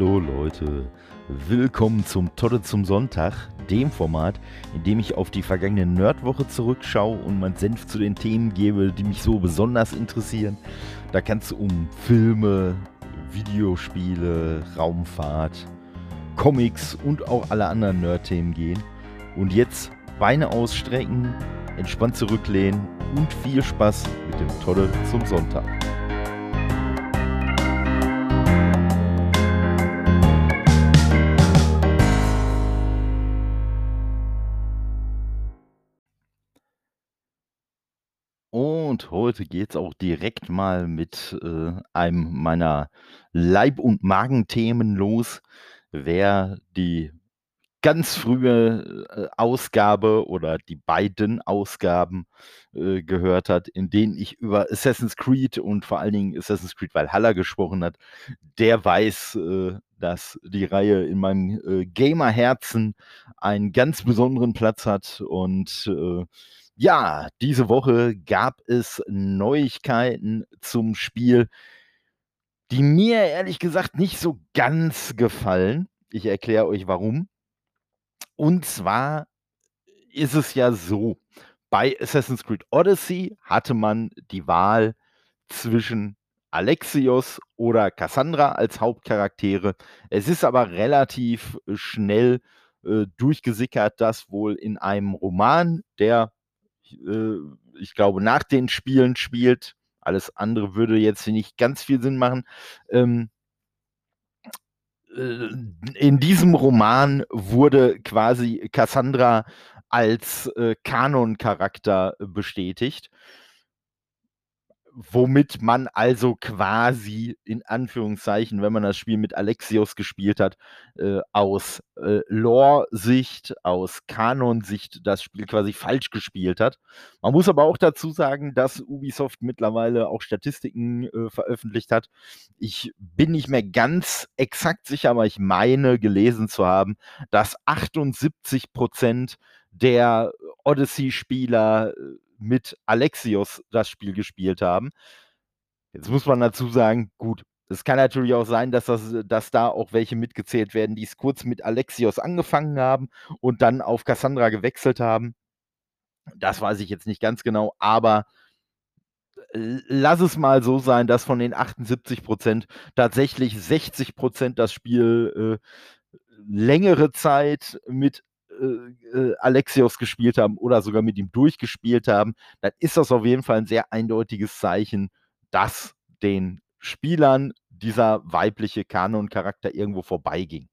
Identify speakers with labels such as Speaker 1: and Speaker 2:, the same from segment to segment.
Speaker 1: Hallo Leute, willkommen zum Todde zum Sonntag, dem Format, in dem ich auf die vergangene Nerdwoche zurückschaue und meinen Senf zu den Themen gebe, die mich so besonders interessieren. Da kann es um Filme, Videospiele, Raumfahrt, Comics und auch alle anderen Nerd-Themen gehen. Und jetzt Beine ausstrecken, entspannt zurücklehnen und viel Spaß mit dem Todde zum Sonntag. Und heute es auch direkt mal mit äh, einem meiner Leib- und Magenthemen los. Wer die ganz frühe äh, Ausgabe oder die beiden Ausgaben äh, gehört hat, in denen ich über Assassin's Creed und vor allen Dingen Assassin's Creed Valhalla gesprochen hat, der weiß, äh, dass die Reihe in meinem äh, Gamer-Herzen einen ganz besonderen Platz hat und äh, ja, diese Woche gab es Neuigkeiten zum Spiel, die mir ehrlich gesagt nicht so ganz gefallen. Ich erkläre euch warum. Und zwar ist es ja so, bei Assassin's Creed Odyssey hatte man die Wahl zwischen Alexios oder Cassandra als Hauptcharaktere. Es ist aber relativ schnell äh, durchgesickert, dass wohl in einem Roman, der äh, ich glaube, nach den Spielen spielt. Alles andere würde jetzt nicht ganz viel Sinn machen. Ähm, äh, in diesem Roman wurde quasi Cassandra als äh, Kanon-Charakter bestätigt womit man also quasi in Anführungszeichen, wenn man das Spiel mit Alexios gespielt hat, äh, aus äh, Lore-Sicht, aus Kanon-Sicht das Spiel quasi falsch gespielt hat. Man muss aber auch dazu sagen, dass Ubisoft mittlerweile auch Statistiken äh, veröffentlicht hat. Ich bin nicht mehr ganz exakt sicher, aber ich meine gelesen zu haben, dass 78 Prozent der Odyssey-Spieler äh, mit Alexios das Spiel gespielt haben. Jetzt muss man dazu sagen, gut, es kann natürlich auch sein, dass, das, dass da auch welche mitgezählt werden, die es kurz mit Alexios angefangen haben und dann auf Cassandra gewechselt haben. Das weiß ich jetzt nicht ganz genau, aber äh, lass es mal so sein, dass von den 78 Prozent tatsächlich 60 Prozent das Spiel äh, längere Zeit mit äh, äh, Alexios gespielt haben oder sogar mit ihm durchgespielt haben, dann ist das auf jeden Fall ein sehr eindeutiges Zeichen, dass den Spielern dieser weibliche Kanon-Charakter irgendwo vorbeiging.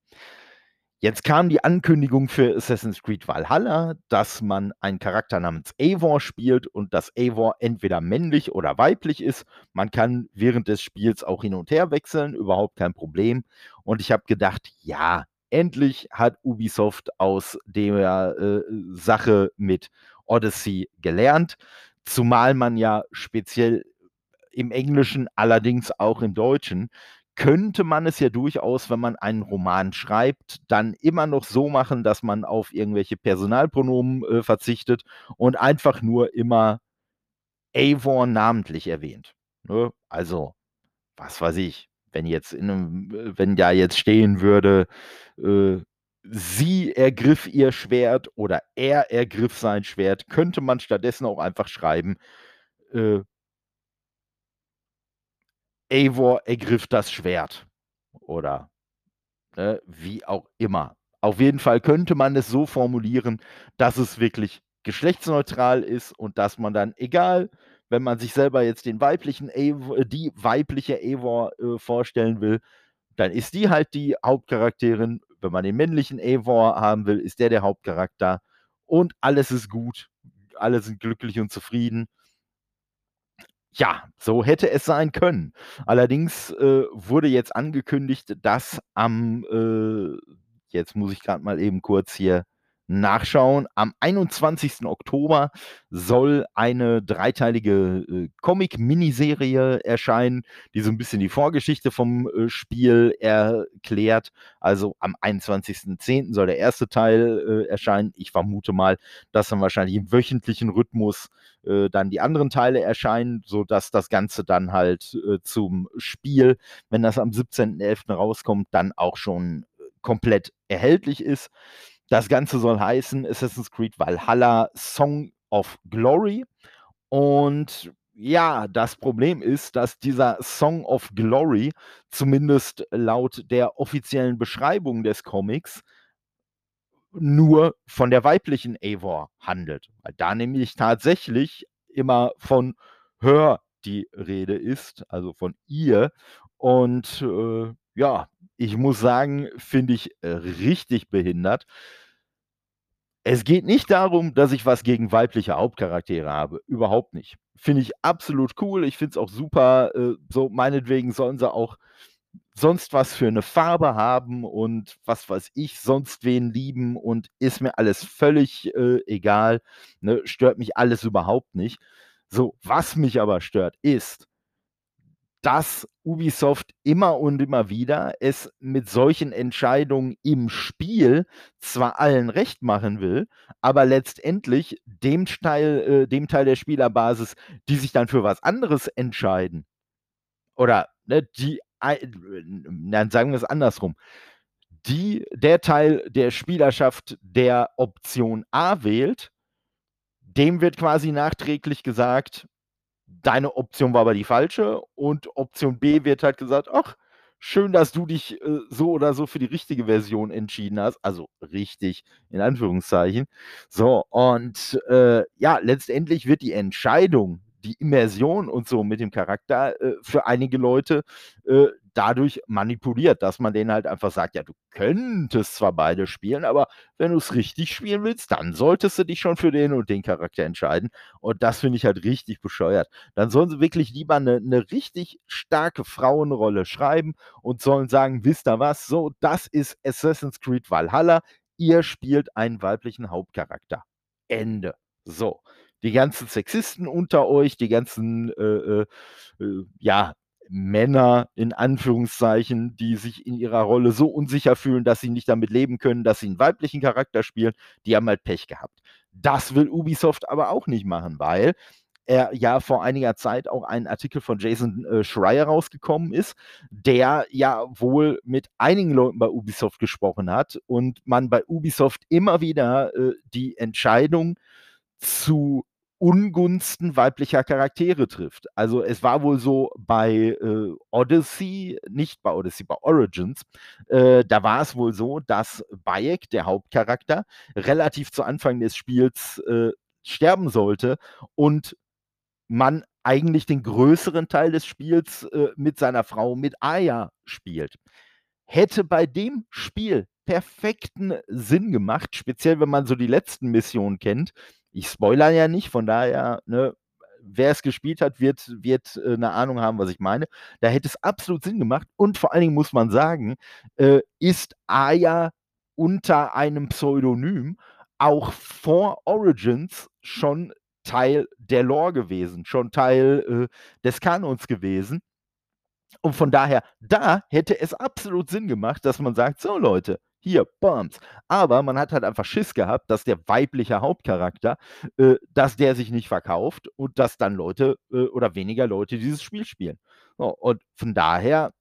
Speaker 1: Jetzt kam die Ankündigung für Assassin's Creed Valhalla, dass man einen Charakter namens Eivor spielt und dass Eivor entweder männlich oder weiblich ist. Man kann während des Spiels auch hin und her wechseln, überhaupt kein Problem. Und ich habe gedacht, ja, endlich hat Ubisoft aus der äh, Sache mit Odyssey gelernt, zumal man ja speziell im Englischen, allerdings auch im Deutschen, könnte man es ja durchaus, wenn man einen Roman schreibt, dann immer noch so machen, dass man auf irgendwelche Personalpronomen äh, verzichtet und einfach nur immer Avon namentlich erwähnt. Ne? Also, was weiß ich, wenn jetzt in einem, wenn da jetzt stehen würde, äh, sie ergriff ihr Schwert oder er ergriff sein Schwert, könnte man stattdessen auch einfach schreiben, äh, Eivor ergriff das Schwert. Oder äh, wie auch immer. Auf jeden Fall könnte man es so formulieren, dass es wirklich geschlechtsneutral ist und dass man dann, egal wenn man sich selber jetzt den weiblichen Eivor, äh, die weibliche Eivor äh, vorstellen will, dann ist die halt die Hauptcharakterin. Wenn man den männlichen Eivor haben will, ist der der Hauptcharakter. Und alles ist gut. Alle sind glücklich und zufrieden. Ja, so hätte es sein können. Allerdings äh, wurde jetzt angekündigt, dass am, äh, jetzt muss ich gerade mal eben kurz hier nachschauen. Am 21. Oktober soll eine dreiteilige äh, Comic-Miniserie erscheinen, die so ein bisschen die Vorgeschichte vom äh, Spiel erklärt. Also am 21.10. soll der erste Teil äh, erscheinen. Ich vermute mal, dass dann wahrscheinlich im wöchentlichen Rhythmus äh, dann die anderen Teile erscheinen, sodass das Ganze dann halt äh, zum Spiel, wenn das am 17.11. rauskommt, dann auch schon äh, komplett erhältlich ist. Das Ganze soll heißen Assassin's Creed Valhalla Song of Glory. Und ja, das Problem ist, dass dieser Song of Glory, zumindest laut der offiziellen Beschreibung des Comics, nur von der weiblichen Eivor handelt. Weil da nämlich tatsächlich immer von Hör die Rede ist, also von ihr. Und äh, ja, ich muss sagen, finde ich äh, richtig behindert. Es geht nicht darum, dass ich was gegen weibliche Hauptcharaktere habe. Überhaupt nicht. Finde ich absolut cool. Ich finde es auch super. Äh, so, meinetwegen sollen sie auch sonst was für eine Farbe haben und was weiß ich, sonst wen lieben und ist mir alles völlig äh, egal. Ne? Stört mich alles überhaupt nicht. So, was mich aber stört, ist, dass Ubisoft immer und immer wieder es mit solchen Entscheidungen im Spiel zwar allen recht machen will, aber letztendlich dem Teil, äh, dem Teil der Spielerbasis, die sich dann für was anderes entscheiden, oder ne, die, dann sagen wir es andersrum, die, der Teil der Spielerschaft, der Option A wählt, dem wird quasi nachträglich gesagt, deine Option war aber die falsche und Option B wird halt gesagt, ach, schön, dass du dich äh, so oder so für die richtige Version entschieden hast. Also richtig, in Anführungszeichen. So, und äh, ja, letztendlich wird die Entscheidung, die Immersion und so mit dem Charakter äh, für einige Leute äh, dadurch manipuliert, dass man denen halt einfach sagt, ja, du könntest zwar beide spielen, aber wenn du es richtig spielen willst, dann solltest du dich schon für den und den Charakter entscheiden. Und das finde ich halt richtig bescheuert. Dann sollen sie wirklich lieber eine, eine richtig starke Frauenrolle schreiben und sollen sagen, wisst ihr was, so, das ist Assassin's Creed Valhalla, ihr spielt einen weiblichen Hauptcharakter. Ende. So die ganzen Sexisten unter euch, die ganzen, äh, äh, äh, ja, Männer in Anführungszeichen, die sich in ihrer Rolle so unsicher fühlen, dass sie nicht damit leben können, dass sie einen weiblichen Charakter spielen, die haben halt Pech gehabt. Das will Ubisoft aber auch nicht machen, weil er ja vor einiger Zeit auch ein Artikel von Jason äh, Schreier rausgekommen ist, der ja wohl mit einigen Leuten bei Ubisoft gesprochen hat und man bei Ubisoft immer wieder äh, die Entscheidung zu Ungunsten weiblicher Charaktere trifft. Also es war wohl so bei äh, Odyssey, nicht bei Odyssey, bei Origins, äh, da war es wohl so, dass Bayek, der Hauptcharakter, relativ zu Anfang des Spiels äh, sterben sollte und man eigentlich den größeren Teil des Spiels äh, mit seiner Frau, mit Aya spielt. Hätte bei dem Spiel perfekten Sinn gemacht, speziell wenn man so die letzten Missionen kennt, ich spoilere ja nicht, von daher, ne, wer es gespielt hat, wird, wird äh, eine Ahnung haben, was ich meine. Da hätte es absolut Sinn gemacht. Und vor allen Dingen muss man sagen, äh, ist Aya unter einem Pseudonym auch vor Origins schon Teil der Lore gewesen, schon Teil äh, des Kanons gewesen. Und von daher, da hätte es absolut Sinn gemacht, dass man sagt, so Leute, hier, Bombs. Aber man hat halt einfach Schiss gehabt, dass der weibliche Hauptcharakter, äh, dass der sich nicht verkauft und dass dann Leute äh, oder weniger Leute dieses Spiel spielen. So, und von daher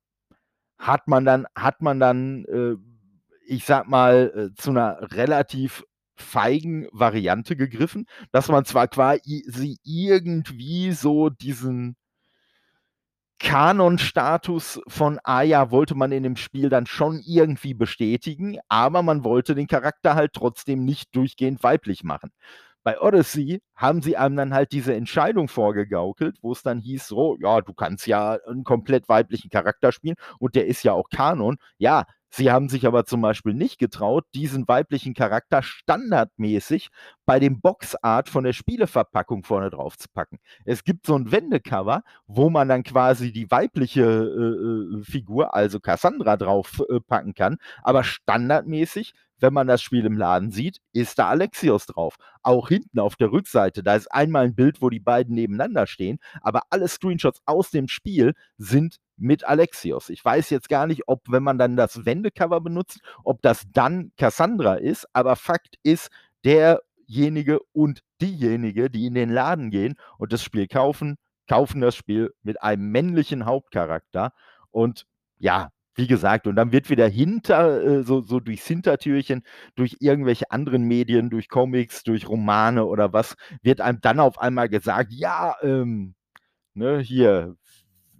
Speaker 1: hat man dann, hat man dann, äh, ich sag mal, äh, zu einer relativ feigen Variante gegriffen, dass man zwar quasi irgendwie so diesen Kanon-Status von Aya wollte man in dem Spiel dann schon irgendwie bestätigen, aber man wollte den Charakter halt trotzdem nicht durchgehend weiblich machen. Bei Odyssey haben sie einem dann halt diese Entscheidung vorgegaukelt, wo es dann hieß, so, ja, du kannst ja einen komplett weiblichen Charakter spielen und der ist ja auch Kanon. Ja, Sie haben sich aber zum Beispiel nicht getraut, diesen weiblichen Charakter standardmäßig bei dem Boxart von der Spieleverpackung vorne drauf zu packen. Es gibt so ein Wendecover, wo man dann quasi die weibliche äh, äh Figur, also Cassandra, drauf äh, kann, aber standardmäßig wenn man das Spiel im Laden sieht, ist da Alexios drauf. Auch hinten auf der Rückseite, da ist einmal ein Bild, wo die beiden nebeneinander stehen, aber alle Screenshots aus dem Spiel sind mit Alexios. Ich weiß jetzt gar nicht, ob, wenn man dann das Wendecover benutzt, ob das dann Cassandra ist, aber Fakt ist, derjenige und diejenige, die in den Laden gehen und das Spiel kaufen, kaufen das Spiel mit einem männlichen Hauptcharakter. Und ja, wie gesagt, und dann wird wieder hinter, äh, so, so durchs Hintertürchen, durch irgendwelche anderen Medien, durch Comics, durch Romane oder was, wird einem dann auf einmal gesagt, ja, ähm, ne, hier,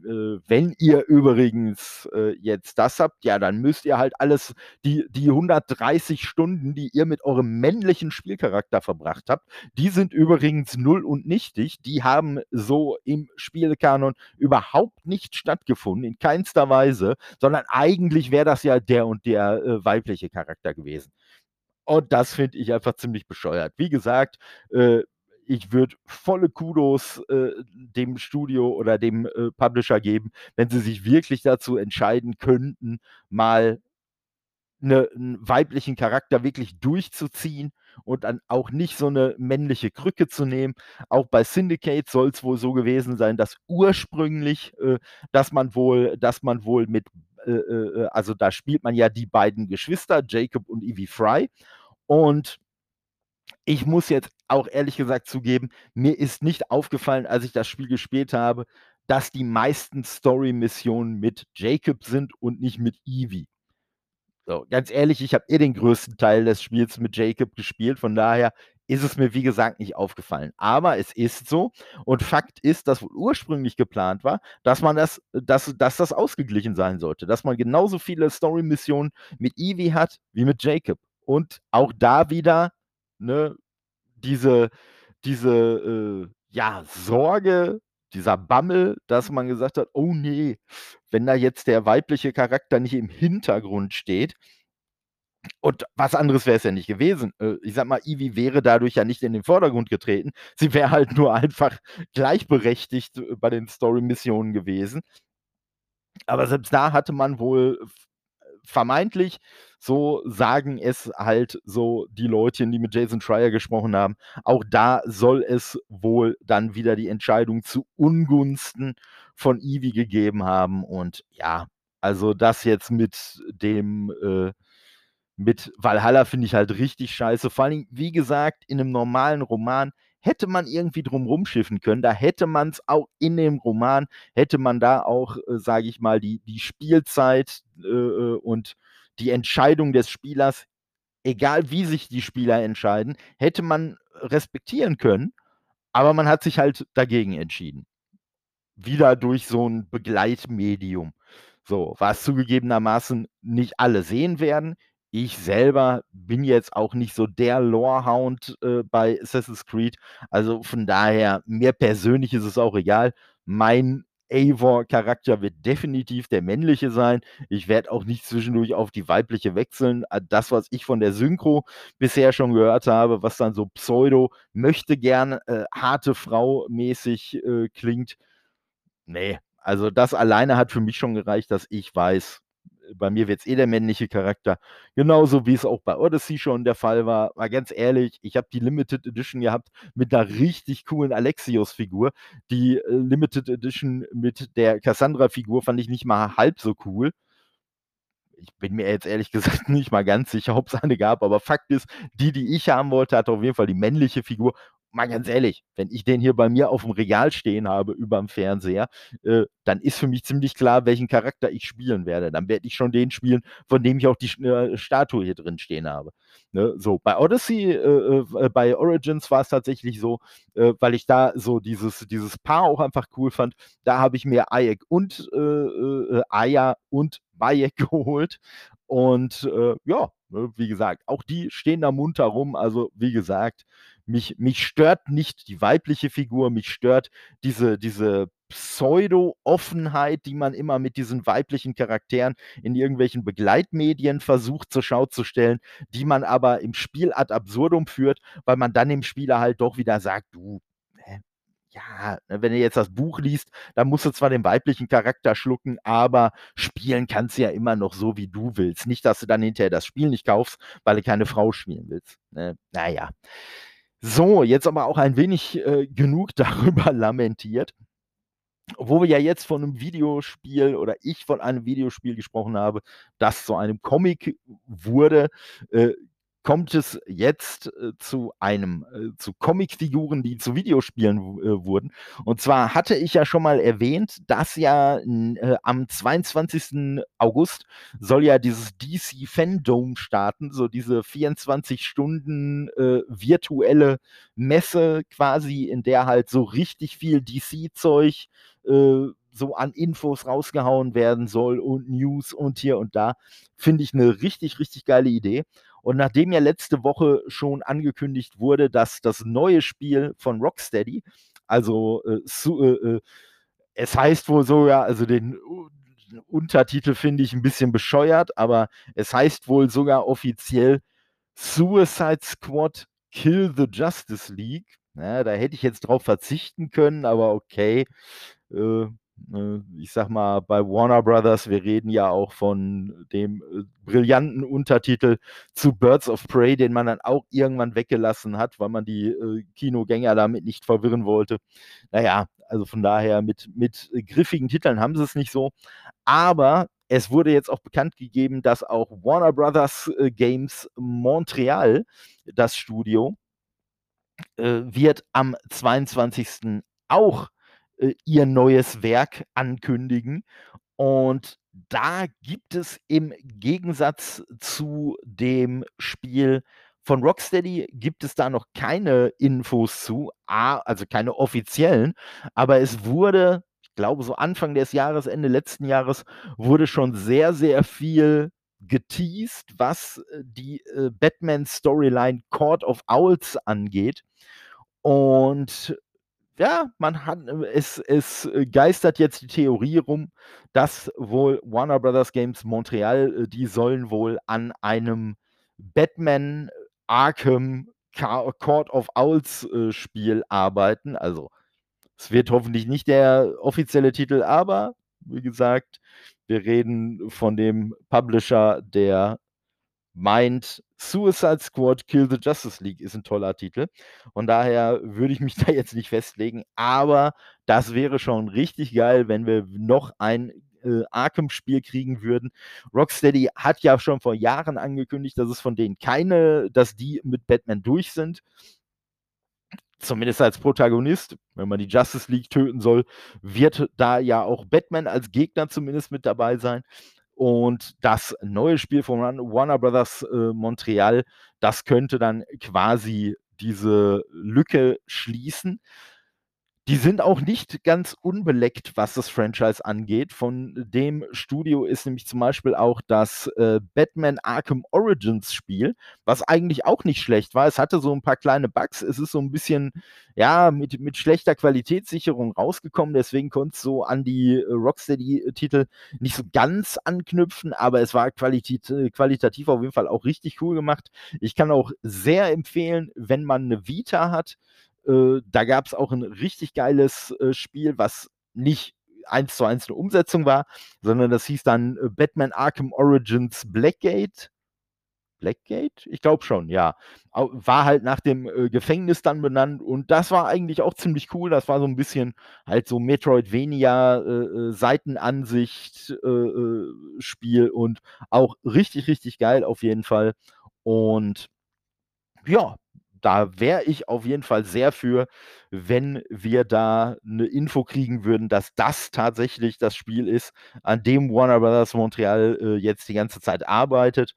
Speaker 1: wenn ihr übrigens äh, jetzt das habt, ja, dann müsst ihr halt alles, die, die 130 Stunden, die ihr mit eurem männlichen Spielcharakter verbracht habt, die sind übrigens null und nichtig. Die haben so im Spielkanon überhaupt nicht stattgefunden, in keinster Weise, sondern eigentlich wäre das ja der und der äh, weibliche Charakter gewesen. Und das finde ich einfach ziemlich bescheuert. Wie gesagt, äh, ich würde volle Kudos äh, dem Studio oder dem äh, Publisher geben, wenn sie sich wirklich dazu entscheiden könnten, mal eine, einen weiblichen Charakter wirklich durchzuziehen und dann auch nicht so eine männliche Krücke zu nehmen. Auch bei Syndicate soll es wohl so gewesen sein, dass ursprünglich, äh, dass man wohl, dass man wohl mit, äh, äh, also da spielt man ja die beiden Geschwister, Jacob und Evie Fry. Und ich muss jetzt auch ehrlich gesagt zugeben, mir ist nicht aufgefallen, als ich das Spiel gespielt habe, dass die meisten Story-Missionen mit Jacob sind und nicht mit Evie. So, ganz ehrlich, ich habe eh den größten Teil des Spiels mit Jacob gespielt, von daher ist es mir, wie gesagt, nicht aufgefallen. Aber es ist so und Fakt ist, dass ursprünglich geplant war, dass man das, dass, dass das ausgeglichen sein sollte, dass man genauso viele Story-Missionen mit Evie hat wie mit Jacob. Und auch da wieder ne, diese, diese äh, ja, Sorge, dieser Bammel, dass man gesagt hat, oh nee, wenn da jetzt der weibliche Charakter nicht im Hintergrund steht, und was anderes wäre es ja nicht gewesen. Äh, ich sag mal, Ivy wäre dadurch ja nicht in den Vordergrund getreten. Sie wäre halt nur einfach gleichberechtigt äh, bei den Story-Missionen gewesen. Aber selbst da hatte man wohl vermeintlich, so sagen es halt so die Leute, die mit Jason Schreier gesprochen haben, auch da soll es wohl dann wieder die Entscheidung zu Ungunsten von Ivy gegeben haben. Und ja, also das jetzt mit dem, äh, mit Valhalla finde ich halt richtig scheiße. Vor allem, wie gesagt, in einem normalen Roman hätte man irgendwie drumrum schiffen können. Da hätte man es auch in dem Roman, hätte man da auch, äh, sage ich mal, die, die Spielzeit äh, äh, und die Entscheidung des Spielers, egal wie sich die Spieler entscheiden, hätte man respektieren können. Aber man hat sich halt dagegen entschieden. Wieder durch so ein Begleitmedium. So, was zugegebenermaßen nicht alle sehen werden. Ich selber bin jetzt auch nicht so der Lorehound äh, bei Assassin's Creed. Also von daher, mir persönlich ist es auch egal. Mein Eivor-Charakter wird definitiv der männliche sein. Ich werde auch nicht zwischendurch auf die weibliche wechseln. Äh, das, was ich von der Synchro bisher schon gehört habe, was dann so pseudo möchte gern äh, harte Frau mäßig äh, klingt. Nee, also das alleine hat für mich schon gereicht, dass ich weiß, bei mir wird es eh der männliche Charakter. Genauso wie es auch bei Odyssey schon der Fall war. War ganz ehrlich, ich habe die Limited Edition gehabt mit einer richtig coolen Alexios-Figur. Die äh, Limited Edition mit der Cassandra-Figur fand ich nicht mal halb so cool ich bin mir jetzt ehrlich gesagt nicht mal ganz sicher, ob es eine gab, aber Fakt ist, die, die ich haben wollte, hatte auf jeden Fall die männliche Figur mal ganz ehrlich, wenn ich den hier bei mir auf dem Regal stehen habe über dem Fernseher, äh, dann ist für mich ziemlich klar, welchen Charakter ich spielen werde. Dann werde ich schon den spielen, von dem ich auch die äh, Statue hier drin stehen habe. Ne? So, bei Odyssey, äh, äh bei Origins war es tatsächlich so, äh, weil ich da so dieses, dieses Paar auch einfach cool fand, da habe ich mir Ayek und äh, Aya und Bayek geholt. Und ja, ne, wie gesagt, auch die stehen da munter rum. Also, wie gesagt, mich, mich stört nicht die weibliche Figur, mich stört diese, diese Pseudo-Offenheit, die man immer mit diesen weiblichen Charakteren in irgendwelchen Begleitmedien versucht zur Schau zu stellen, die man aber im Spiel ad absurdum führt, weil man dann dem Spieler halt doch wieder sagt, du, ja, ne, wenn du jetzt das Buch liest, dann musst du zwar den weiblichen Charakter schlucken, aber spielen kannst du ja immer noch so, wie du willst. Nicht, dass du dann hinterher das Spiel nicht kaufst, weil du keine Frau spielen willst. Ne? Naja. So, jetzt aber auch ein wenig äh, genug darüber lamentiert. Wo wir ja jetzt von einem Videospiel oder ich von einem Videospiel gesprochen habe, das zu einem Comic wurde, äh, kommt es jetzt äh, zu einem, äh, zu Comicfiguren, die zu Videospielen äh, wurden. Und zwar hatte ich ja schon mal erwähnt, dass ja äh, am 22. August soll ja dieses DC Fandom starten, so diese 24 Stunden virtuelle Messe quasi, in der halt so richtig viel DC-Zeug so an Infos rausgehauen werden soll und News und hier und da. Finde ich eine richtig, richtig geile Idee. Und nachdem ja letzte Woche schon angekündigt wurde, dass das neue Spiel von Rocksteady, also äh, su, äh, äh es heißt wohl so, ja, also den Untertitel finde ich ein bisschen bescheuert, aber es heißt wohl sogar offiziell Suicide Squad Kill the Justice League. Ja, da hätte ich jetzt drauf verzichten können, aber okay. Äh, ich sag mal, bei Warner Brothers, wir reden ja auch von dem äh, brillanten Untertitel zu Birds of Prey, den man dann auch irgendwann weggelassen hat, weil man die äh, Kinogänger damit nicht verwirren wollte. Naja, also von daher mit, mit griffigen Titeln haben sie es nicht so. Aber es wurde jetzt auch bekannt gegeben, dass auch Warner Brothers äh, Games Montreal, das Studio, wird am 22. auch äh, ihr neues Werk ankündigen. Und da gibt es im Gegensatz zu dem Spiel von Rocksteady gibt es da noch keine Infos zu, also keine offiziellen, aber es wurde, ich glaube so Anfang des Jahres, Ende letzten Jahres, wurde schon sehr, sehr viel geteased, was äh, die äh, Batman-Storyline Court of Owls angeht. Und ja, man hat, äh, es, es äh, geistert jetzt die Theorie rum, dass wohl Warner Brothers Games Montreal, äh, die sollen wohl an einem Batman Arkham Court of Owls Spiel arbeiten. Also, es wird hoffentlich nicht der offizielle Titel, aber wie gesagt, wir reden von dem Publisher, der meint, Suicide Squad Kill the Justice League ist ein toller Titel. Und daher würde ich mich da jetzt nicht festlegen. Aber das wäre schon richtig geil, wenn wir noch ein äh, Arkham-Spiel kriegen würden. Rocksteady hat ja schon vor Jahren angekündigt, dass es von denen keine, dass die mit Batman durch sind. Zumindest als Protagonist, wenn man die Justice League töten soll, wird da ja auch Batman als Gegner zumindest mit dabei sein. Und das neue Spiel von Warner Brothers äh, Montreal, das könnte dann quasi diese Lücke schließen. Die sind auch nicht ganz unbeleckt, was das Franchise angeht. Von dem Studio ist nämlich zum Beispiel auch das äh, Batman Arkham Origins Spiel, was eigentlich auch nicht schlecht war. Es hatte so ein paar kleine Bugs. Es ist so ein bisschen, ja, mit, mit schlechter Qualitätssicherung rausgekommen. Deswegen konnte es so an die äh, Rocksteady-Titel nicht so ganz anknüpfen, aber es war qualit äh, qualitativ auf jeden Fall auch richtig cool gemacht. Ich kann auch sehr empfehlen, wenn man eine Vita hat, äh, da gab es auch ein richtig geiles äh, Spiel, was nicht eins zu eins eine Umsetzung war, sondern das hieß dann äh, Batman Arkham Origins Blackgate. Blackgate? Ich glaube schon, ja. War halt nach dem äh, Gefängnis dann benannt und das war eigentlich auch ziemlich cool. Das war so ein bisschen halt so Metroidvania äh, äh äh, und auch richtig, richtig geil auf jeden Fall. Und ja, da wäre ich auf jeden Fall sehr für, wenn wir da eine Info kriegen würden, dass das tatsächlich das Spiel ist, an dem Warner Brothers Montreal äh, jetzt die ganze Zeit arbeitet.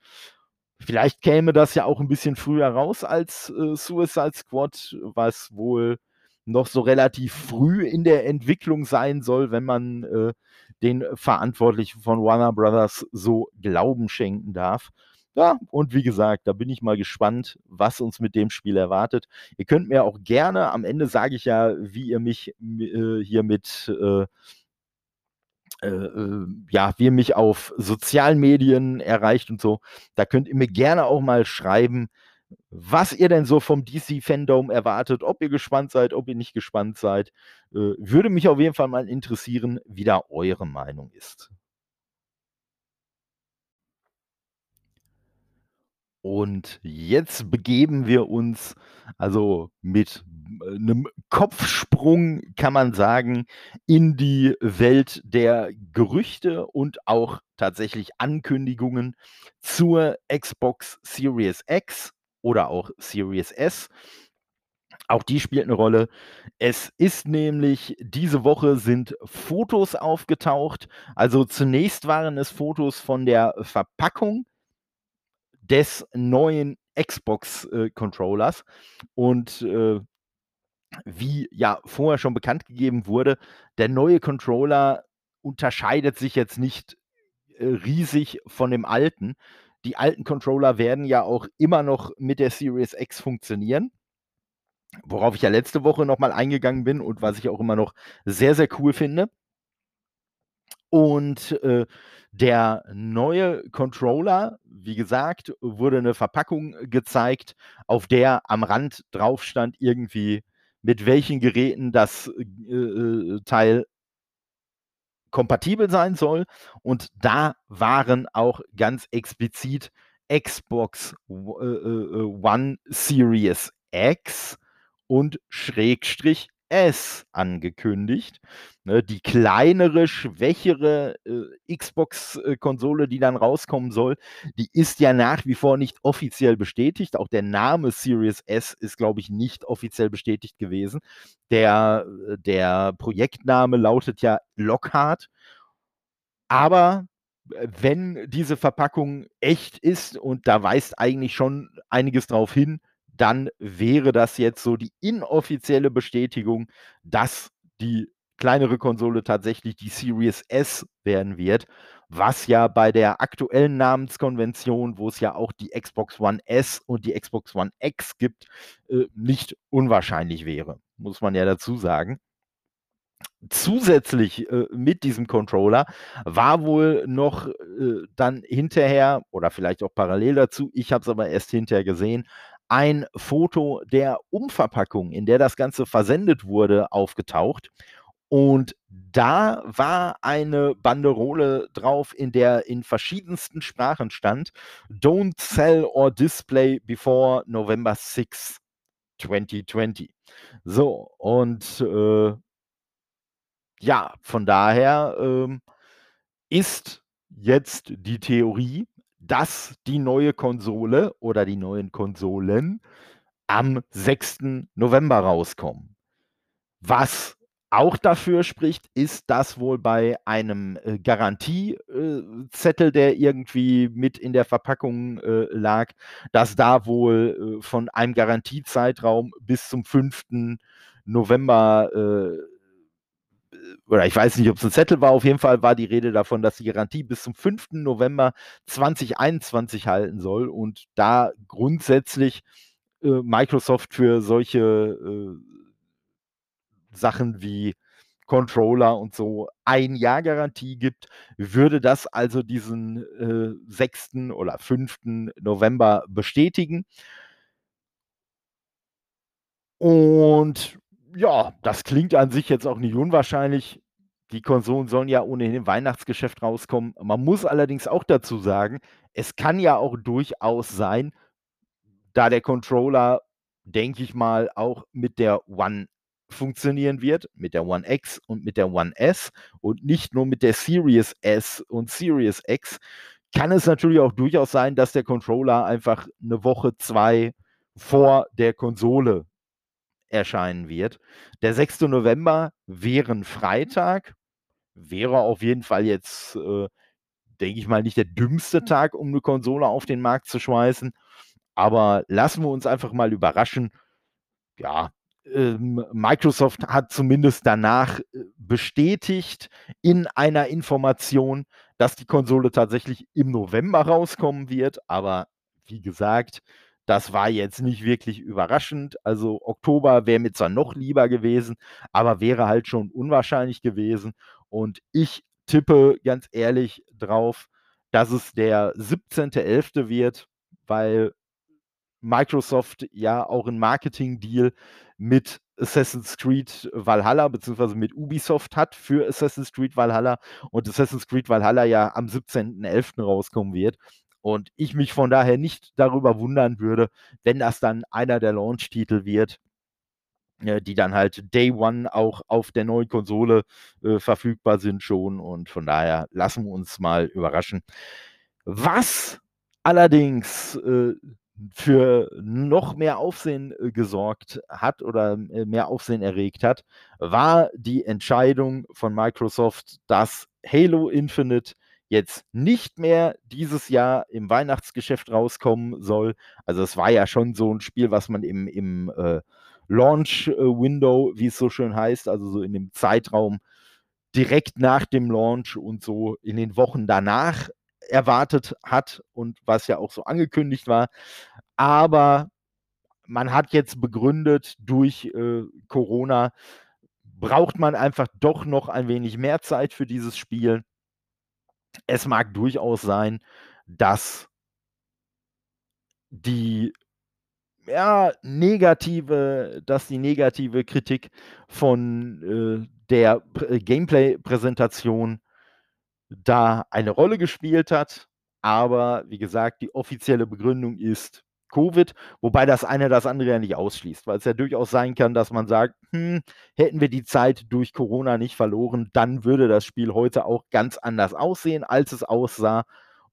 Speaker 1: Vielleicht käme das ja auch ein bisschen früher raus als äh, Suicide Squad, was wohl noch so relativ früh in der Entwicklung sein soll, wenn man äh, den Verantwortlichen von Warner Brothers so Glauben schenken darf. Ja, und wie gesagt, da bin ich mal gespannt, was uns mit dem Spiel erwartet. Ihr könnt mir auch gerne, am Ende sage ich ja, wie ihr mich äh, hier mit, äh, äh, äh, ja, wie ihr mich auf sozialen Medien erreicht und so. Da könnt ihr mir gerne auch mal schreiben, was ihr denn so vom DC-Fandom erwartet, ob ihr gespannt seid, ob ihr nicht gespannt seid. Äh, würde mich auf jeden Fall mal interessieren, wie da eure Meinung ist. Und jetzt begeben wir uns also mit 'nem Kopfsprung, kann man sagen, in die Welt der Gerüchte und auch tatsächlich Ankündigungen zur Xbox Series X oder auch Series S. Auch die spielt 'ne Rolle. Es ist nämlich diese Woche sind Fotos aufgetaucht. Also, zunächst waren es Fotos von der Verpackung des neuen Xbox, äh, und, äh, wie ja vorher schon bekannt gegeben wurde, der neue Controller unterscheidet sich jetzt nicht, äh, riesig von dem alten. Die alten Controller werden ja auch immer noch mit der Series X funktionieren. Worauf ich ja letzte Woche noch mal eingegangen bin und was ich auch immer noch sehr, sehr cool finde. Und, äh, der neue Controller, wie gesagt, wurde 'ne Verpackung gezeigt, auf der am Rand drauf stand irgendwie, mit welchen Geräten das, äh, äh, Teil kompatibel sein soll. Und da waren auch ganz explizit Xbox äh, äh, One Series X und Schrägstrich S angekündigt, ne? Die kleinere, schwächere, äh, Xbox, äh, Konsole, die dann rauskommen soll, die ist ja nach wie vor nicht offiziell bestätigt. Auch der Name Series S ist, glaube ich, nicht offiziell bestätigt gewesen. Der äh, der Projektname lautet ja Lockhart. Aber, äh, wenn diese Verpackung echt ist und da weist eigentlich schon einiges drauf hin, dann wäre das jetzt so die inoffizielle Bestätigung, dass die kleinere Konsole tatsächlich die Series S werden wird, was ja bei der aktuellen Namenskonvention, wo es ja auch die Xbox One S und die Xbox One X gibt, äh, nicht unwahrscheinlich wäre, muss man ja dazu sagen. Zusätzlich, äh, mit diesem Controller war wohl noch, äh, dann hinterher oder vielleicht auch parallel dazu, ich habe es aber erst hinterher gesehen, ein Foto der Umverpackung, in der das Ganze versendet wurde, aufgetaucht. Und da war eine Banderole drauf, in der in verschiedensten Sprachen stand: „Don't sell or display before November 6, 2020.“ So, und, äh ja, von daher, ähm, ist jetzt die Theorie, dass die neue Konsole oder die neuen Konsolen am 6. November rauskommen. Was auch dafür spricht, ist, dass wohl bei einem, äh, Garantie äh, der irgendwie mit in der Verpackung, äh, lag, dass da wohl, äh, von einem Garantiezeitraum bis zum 5. November, äh oder ich weiß nicht, ob's 'n Zettel war, auf jeden Fall war die Rede davon, dass die Garantie bis zum 5. November 2021 halten soll und da grundsätzlich, äh, Microsoft für solche, äh Sachen wie Controller und so 1 Jahr Garantie gibt, würde das also diesen, äh, 6. oder 5. November bestätigen. Und ja, das klingt an sich jetzt auch nicht unwahrscheinlich. Die Konsolen sollen ja ohnehin im Weihnachtsgeschäft rauskommen. Man muss allerdings auch dazu sagen, es kann ja auch durchaus sein, da der Controller, denke ich mal, auch mit der One funktionieren wird, mit der One X und mit der One S und nicht nur mit der Series S und Series X, kann es natürlich auch durchaus sein, dass der Controller einfach 'ne Woche, 2 vor der Konsole erscheinen wird. Der 6. November wäre 'n Freitag, wäre auf jeden Fall jetzt, äh, denke ich mal, nicht der dümmste Tag, um 'ne Konsole auf den Markt zu schmeißen. Aber lassen wir uns einfach mal überraschen. Ja, ähm, Microsoft hat zumindest danach, äh, bestätigt in einer Information, dass die Konsole tatsächlich im November rauskommen wird. Aber wie gesagt, das war jetzt nicht wirklich überraschend. Also, Oktober wäre mir zwar noch lieber gewesen, aber wäre halt schon unwahrscheinlich gewesen. Und ich tippe ganz ehrlich drauf, dass es der 17.11. wird, weil Microsoft ja auch einen Marketing-Deal mit Assassin's Creed Valhalla beziehungsweise mit Ubisoft hat für Assassin's Creed Valhalla und Assassin's Creed Valhalla ja am 17.11. rauskommen wird. Und ich mich von daher nicht darüber wundern würde, wenn das dann einer der Launch-Titel wird, äh, die dann halt Day One auch auf der neuen Konsole äh, verfügbar sind schon. Und von daher lassen wir uns mal überraschen. Was allerdings äh, für noch mehr Aufsehen äh, gesorgt hat oder äh, mehr Aufsehen erregt hat, war die Entscheidung von Microsoft, dass Halo Infinite jetzt nicht mehr dieses Jahr im Weihnachtsgeschäft rauskommen soll. Also es war ja schon so ein Spiel, was man im, im äh, Launch-Window, wie es so schön heißt, also so in dem Zeitraum direkt nach dem Launch und so in den Wochen danach erwartet hat und was ja auch so angekündigt war. Aber man hat jetzt begründet, durch äh, Corona braucht man einfach doch noch ein wenig mehr Zeit für dieses Spiel. Es mag durchaus sein, dass die ja, negative, dass die negative Kritik von äh, der äh, Gameplay-Präsentation da eine Rolle gespielt hat. Aber wie gesagt, die offizielle Begründung ist Covid, wobei das eine das andere ja nicht ausschließt, weil es ja durchaus sein kann, dass man sagt, hm, hätten wir die Zeit durch Corona nicht verloren, dann würde das Spiel heute auch ganz anders aussehen, als es aussah.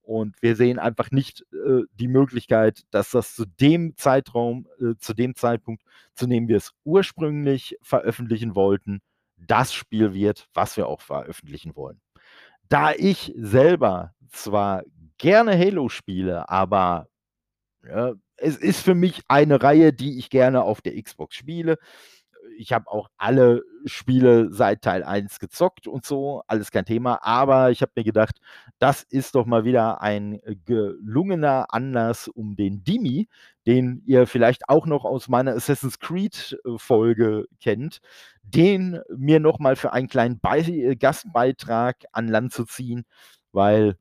Speaker 1: Und wir sehen einfach nicht äh, die Möglichkeit, dass das zu dem Zeitraum, äh, zu dem Zeitpunkt, zu dem wir es ursprünglich veröffentlichen wollten, das Spiel wird, was wir auch veröffentlichen wollen da ich selber zwar gerne Halo spiele, aber ja, es ist für mich eine Reihe, die ich gerne auf der Xbox spiele. Ich habe auch alle Spiele seit Teil 1 gezockt und so, alles kein Thema. Aber ich habe mir gedacht, das ist doch mal wieder ein gelungener Anlass, um den Dimi, den ihr vielleicht auch noch aus meiner Assassin's Creed-Folge kennt, den mir nochmal für einen kleinen Be Gastbeitrag an Land zu ziehen, weil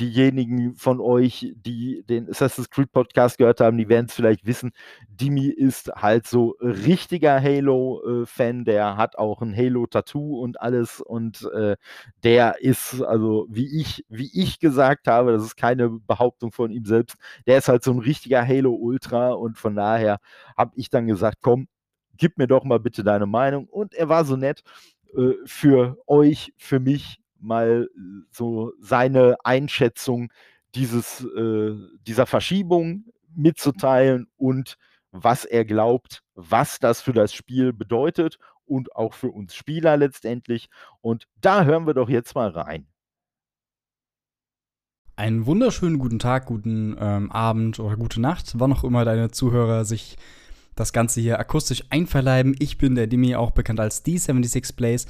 Speaker 1: diejenigen von euch, die den Assassin's Creed Podcast gehört haben, die werden es vielleicht wissen. Dimi ist halt so richtiger Halo-Fan, der hat auch ein Halo-Tattoo und alles. Und äh, der ist, also wie ich, wie ich gesagt habe, das ist keine Behauptung von ihm selbst, der ist halt so ein richtiger Halo-Ultra. Und von daher habe ich dann gesagt, komm, gib mir doch mal bitte deine Meinung. Und er war so nett äh, für euch, für mich mal äh, so seine Einschätzung dieses, äh, dieser Verschiebung mitzuteilen und was er glaubt, was das für das Spiel bedeutet und auch für uns Spieler letztendlich. Und da hören wir doch jetzt mal rein.
Speaker 2: Einen wunderschönen guten Tag, guten ähm, Abend oder gute Nacht, wann auch immer deine Zuhörer sich das Ganze hier akustisch einverleiben. Ich bin der Dimi, auch bekannt als D76 Plays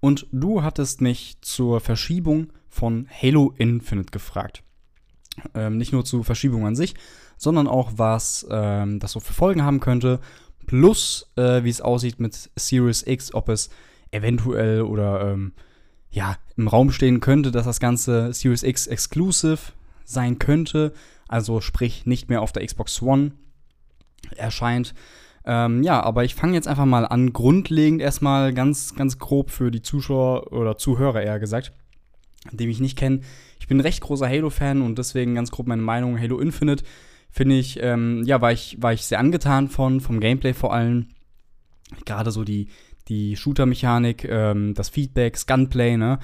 Speaker 2: und du hattest mich zur Verschiebung von Halo Infinite gefragt. Ähm, nicht nur zur Verschiebung an sich, sondern auch, was ähm, das so für Folgen haben könnte. Plus, äh, wie es aussieht mit Series X, ob es eventuell oder ähm, ja, im Raum stehen könnte, dass das Ganze Series X Exclusive sein könnte. Also sprich nicht mehr auf der Xbox One erscheint. Ähm, ja, aber ich fange jetzt einfach mal an, grundlegend erstmal ganz, ganz grob für die Zuschauer oder Zuhörer eher gesagt, die mich nicht kennen. Ich bin ein recht großer Halo-Fan und deswegen ganz grob meine Meinung. Halo Infinite finde ich, ähm, ja, war ich, war ich sehr angetan von, vom Gameplay vor allem. Gerade so die, die Shooter-Mechanik, ähm, das Feedback, das Gunplay, ne?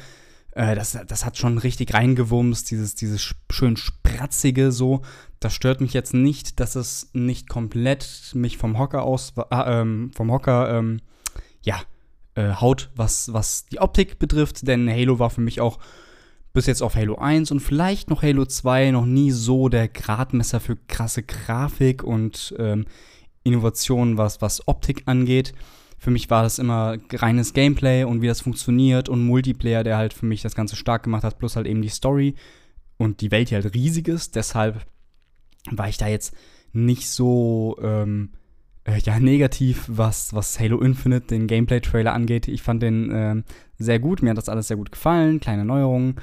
Speaker 2: Äh, das, das hat schon richtig reingewumst, dieses, dieses schön spratzige so. Das stört mich jetzt nicht, dass es nicht komplett mich vom Hocker aus, äh, ähm, vom Hocker, ähm, ja, äh, haut, was, was die Optik betrifft, denn Halo war für mich auch bis jetzt auf Halo 1 und vielleicht noch Halo 2 noch nie so der Gradmesser für krasse Grafik und ähm, Innovationen, was, was Optik angeht. Für mich war das immer reines Gameplay und wie das funktioniert und Multiplayer, der halt für mich das Ganze stark gemacht hat, plus halt eben die Story und die Welt, die halt riesig ist. Deshalb war ich da jetzt nicht so ähm, äh, ja, negativ, was, was Halo Infinite, den Gameplay-Trailer angeht. Ich fand den äh, sehr gut, mir hat das alles sehr gut gefallen, kleine Neuerungen.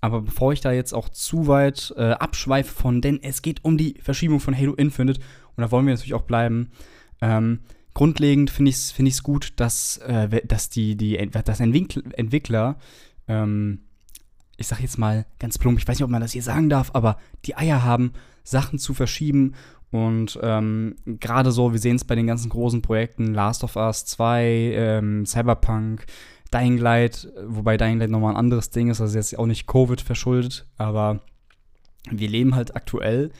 Speaker 2: Aber bevor ich da jetzt auch zu weit äh, abschweife von, denn es geht um die Verschiebung von Halo Infinite und da wollen wir natürlich auch bleiben. Ähm, grundlegend finde ich es find gut, dass, äh, dass die, die dass Entwickler, Entwickler ähm, ich sag jetzt mal ganz plump, ich weiß nicht, ob man das hier sagen darf, aber die Eier haben, Sachen zu verschieben. Und ähm, gerade so, wir sehen es bei den ganzen großen Projekten, Last of Us 2, ähm, Cyberpunk, Dying Light, wobei Dying Light nochmal ein anderes Ding ist, also jetzt auch nicht Covid verschuldet, aber wir leben halt aktuell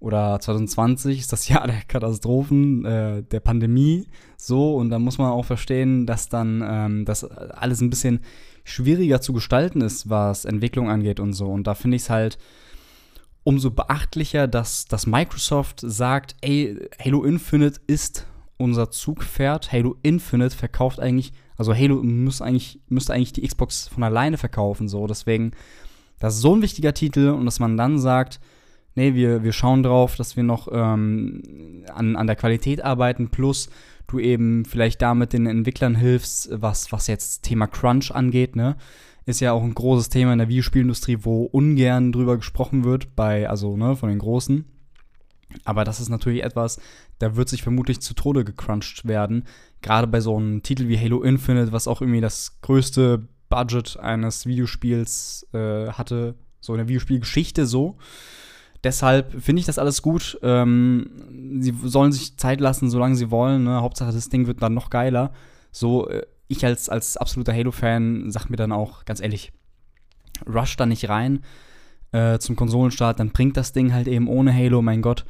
Speaker 2: oder 2020 ist das Jahr der Katastrophen, äh, der Pandemie, so und da muss man auch verstehen, dass dann ähm, das alles ein bisschen schwieriger zu gestalten ist, was Entwicklung angeht und so. Und da finde ich es halt umso beachtlicher, dass, dass Microsoft sagt, ey, Halo Infinite ist unser Zugpferd. Halo Infinite verkauft eigentlich, also Halo muss eigentlich, müsste eigentlich die Xbox von alleine verkaufen, so. Deswegen, das ist so ein wichtiger Titel und dass man dann sagt, nee, wir, wir schauen drauf, dass wir noch ähm, an, an der Qualität arbeiten, plus du eben vielleicht damit den Entwicklern hilfst, was, was jetzt Thema Crunch angeht, ne? Ist ja auch ein großes Thema in der Videospielindustrie, wo ungern drüber gesprochen wird, bei, also, ne, von den Großen. Aber das ist natürlich etwas, da wird sich vermutlich zu Tode gecrunched werden. Gerade bei so einem Titel wie Halo Infinite, was auch irgendwie das größte Budget eines Videospiels äh, hatte, so in der Videospielgeschichte so. Deshalb finde ich das alles gut. Ähm, sie sollen sich Zeit lassen, solange sie wollen. Ne? Hauptsache, das Ding wird dann noch geiler. So, äh, ich als, als absoluter Halo-Fan sag mir dann auch ganz ehrlich, rush da nicht rein äh, zum Konsolenstart, dann bringt das Ding halt eben ohne Halo, mein Gott.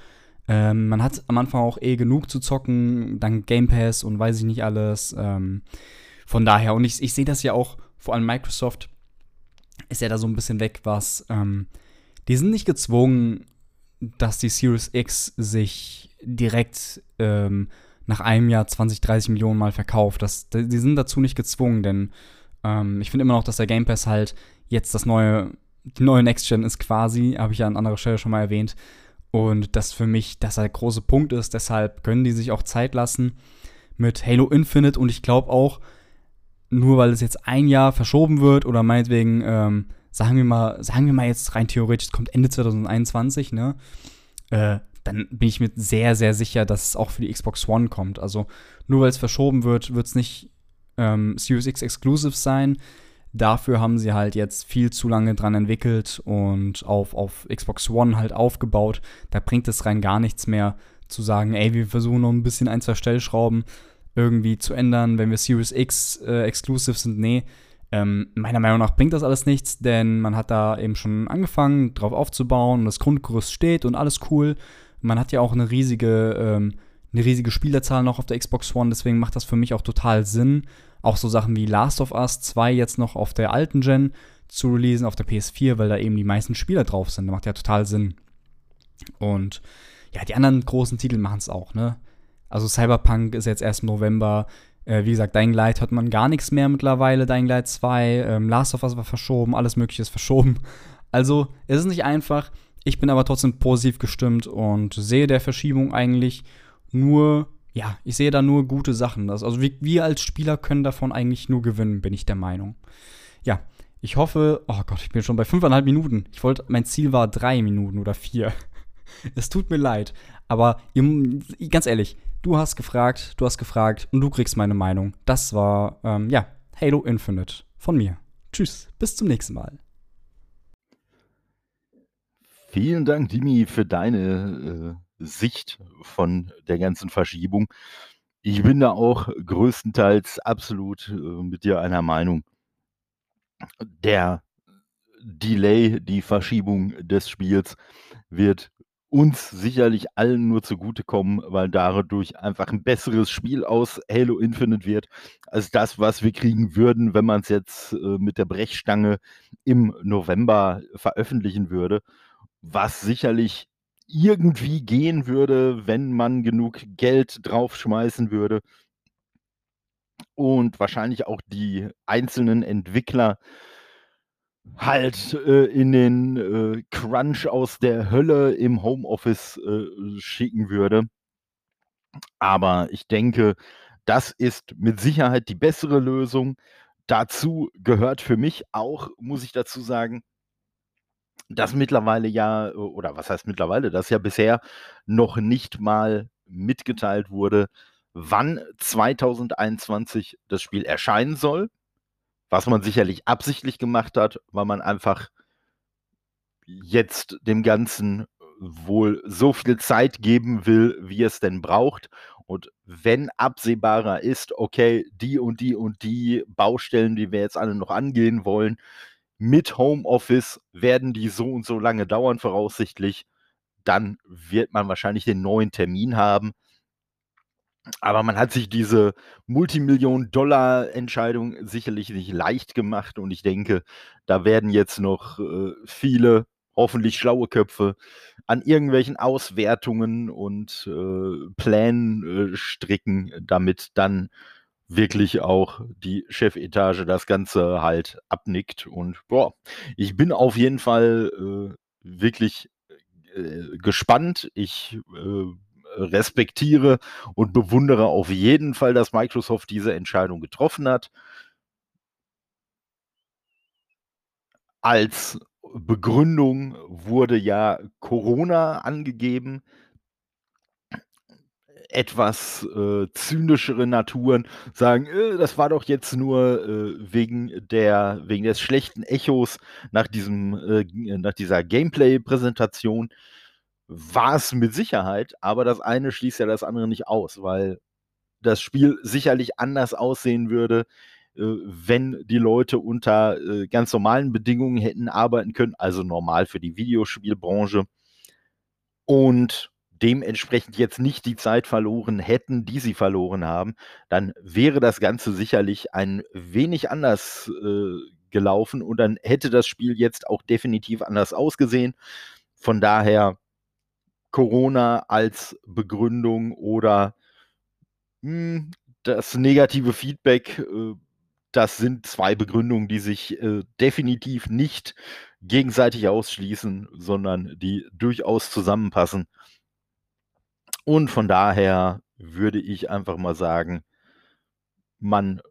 Speaker 2: Ähm, man hat am Anfang auch eh genug zu zocken, dann Game Pass und weiß ich nicht alles. Ähm, von daher, und ich, ich sehe das ja auch, vor allem Microsoft ist ja da so ein bisschen weg, was ähm, die sind nicht gezwungen, dass die Series X sich direkt ähm, nach einem Jahr 20, 30 Millionen Mal verkauft. Das, die sind dazu nicht gezwungen, denn ähm, ich finde immer noch, dass der Game Pass halt jetzt das neue, die neue Next Gen ist quasi, habe ich ja an anderer Stelle schon mal erwähnt. Und das für mich, dass halt große Punkt ist, deshalb können die sich auch Zeit lassen mit Halo Infinite und ich glaube auch, nur weil es jetzt ein Jahr verschoben wird oder meinetwegen ähm, sagen wir mal, sagen wir mal jetzt rein theoretisch, es kommt Ende 2021, ne? Äh, dann bin ich mir sehr, sehr sicher, dass es auch für die Xbox One kommt. Also nur weil es verschoben wird, wird es nicht ähm, Series X Exclusive sein. Dafür haben sie halt jetzt viel zu lange dran entwickelt und auf, auf Xbox One halt aufgebaut. Da bringt es rein gar nichts mehr zu sagen, ey, wir versuchen noch ein bisschen ein, zwei Stellschrauben irgendwie zu ändern, wenn wir Series X äh, Exclusive sind. Nee, ähm, meiner Meinung nach bringt das alles nichts, denn man hat da eben schon angefangen, drauf aufzubauen, das Grundgerüst steht und alles cool. Man hat ja auch eine riesige, ähm, eine riesige Spielerzahl noch auf der Xbox One, deswegen macht das für mich auch total Sinn. Auch so Sachen wie Last of Us 2 jetzt noch auf der alten Gen zu releasen, auf der PS4, weil da eben die meisten Spieler drauf sind. Das macht ja total Sinn. Und ja, die anderen großen Titel machen es auch, ne? Also Cyberpunk ist jetzt erst im November, äh, wie gesagt, Dying Light hört man gar nichts mehr mittlerweile. Dying Light 2, ähm, Last of Us war verschoben, alles Mögliche ist verschoben. Also, es ist nicht einfach. Ich bin aber trotzdem positiv gestimmt und sehe der Verschiebung eigentlich nur, ja, ich sehe da nur gute Sachen. Also, wir, wir als Spieler können davon eigentlich nur gewinnen, bin ich der Meinung. Ja, ich hoffe, oh Gott, ich bin schon bei fünfeinhalb Minuten. Ich wollte, mein Ziel war drei Minuten oder vier. Es tut mir leid. Aber ihr, ganz ehrlich, du hast gefragt, du hast gefragt und du kriegst meine Meinung. Das war, ähm, ja, Halo Infinite von mir. Tschüss, bis zum nächsten Mal.
Speaker 1: Vielen Dank, Dimi, für deine äh, Sicht von der ganzen Verschiebung. Ich bin da auch größtenteils absolut äh, mit dir einer Meinung. Der Delay, die Verschiebung des Spiels wird uns sicherlich allen nur zugutekommen, weil dadurch einfach ein besseres Spiel aus Halo Infinite wird, als das, was wir kriegen würden, wenn man es jetzt äh, mit der Brechstange im November veröffentlichen würde, was sicherlich irgendwie gehen würde, wenn man genug Geld draufschmeißen würde und wahrscheinlich auch die einzelnen Entwickler halt äh, in den äh, Crunch aus der Hölle im Homeoffice äh, schicken würde. Aber ich denke, das ist mit Sicherheit die bessere Lösung. Dazu gehört für mich auch, muss ich dazu sagen, das mittlerweile ja oder was heißt mittlerweile, das ja bisher noch nicht mal mitgeteilt wurde, wann 2021 das Spiel erscheinen soll, was man sicherlich absichtlich gemacht hat, weil man einfach jetzt dem Ganzen wohl so viel Zeit geben will, wie es denn braucht. Und wenn absehbarer ist, okay, die und die und die Baustellen, die wir jetzt alle noch angehen wollen, mit Homeoffice werden die so und so lange dauern, voraussichtlich, dann wird man wahrscheinlich den neuen Termin haben. Aber man hat sich diese Multimillion-Dollar-Entscheidung sicherlich nicht leicht gemacht und ich denke, da werden jetzt noch äh, viele, hoffentlich schlaue Köpfe an irgendwelchen Auswertungen und äh, Plänen äh, stricken, damit dann wirklich auch die Chefetage das Ganze halt abnickt. Und boah, ich bin auf jeden Fall äh, wirklich äh, gespannt. Ich äh, respektiere und bewundere auf jeden Fall, dass Microsoft diese Entscheidung getroffen hat. Als Begründung wurde ja Corona angegeben etwas äh, zynischere Naturen sagen, äh, das war doch jetzt nur äh, wegen der wegen des schlechten Echos nach diesem äh, nach dieser Gameplay-Präsentation war es mit Sicherheit, aber das eine schließt ja das andere nicht aus, weil das Spiel sicherlich anders aussehen würde, äh, wenn die Leute unter äh, ganz normalen Bedingungen hätten arbeiten können, also normal für die Videospielbranche. Und dementsprechend jetzt nicht die Zeit verloren hätten, die sie verloren haben, dann wäre das Ganze sicherlich ein wenig anders äh, gelaufen und dann hätte das Spiel jetzt auch definitiv anders ausgesehen. Von daher Corona als Begründung oder mh, hm, das negative Feedback, äh, das sind zwei Begründungen, die sich äh, definitiv nicht gegenseitig ausschließen, sondern die durchaus zusammenpassen. Und von daher würde ich einfach mal sagen, man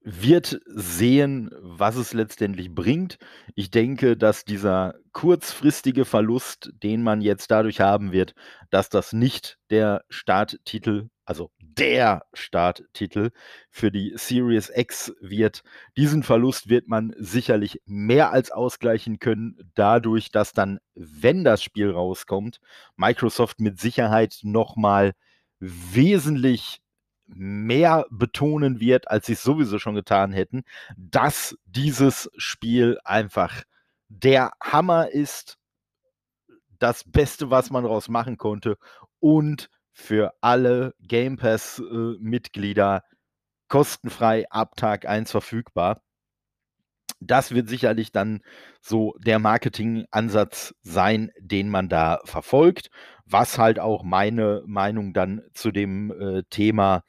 Speaker 1: wird sehen, was es letztendlich bringt. Ich denke, dass dieser kurzfristige Verlust, den man jetzt dadurch haben wird, dass das nicht der Starttitel, also der Starttitel für die Series X wird. Diesen Verlust wird man sicherlich mehr als ausgleichen können, dadurch, dass dann, wenn das Spiel rauskommt, Microsoft mit Sicherheit nochmal wesentlich mehr betonen wird, als sie es sowieso schon getan hätten, dass dieses Spiel einfach der Hammer ist, das Beste, was man daraus machen konnte und für alle Game Pass-Mitglieder äh, kostenfrei ab Tag 1 verfügbar. Das wird sicherlich dann so der Marketingansatz sein, den man da verfolgt, was halt auch meine Meinung dann zu dem äh, Thema